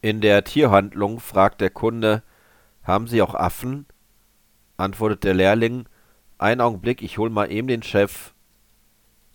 In der Tierhandlung fragt der Kunde, haben Sie auch Affen? Antwortet der Lehrling, einen Augenblick, ich hol mal eben den Chef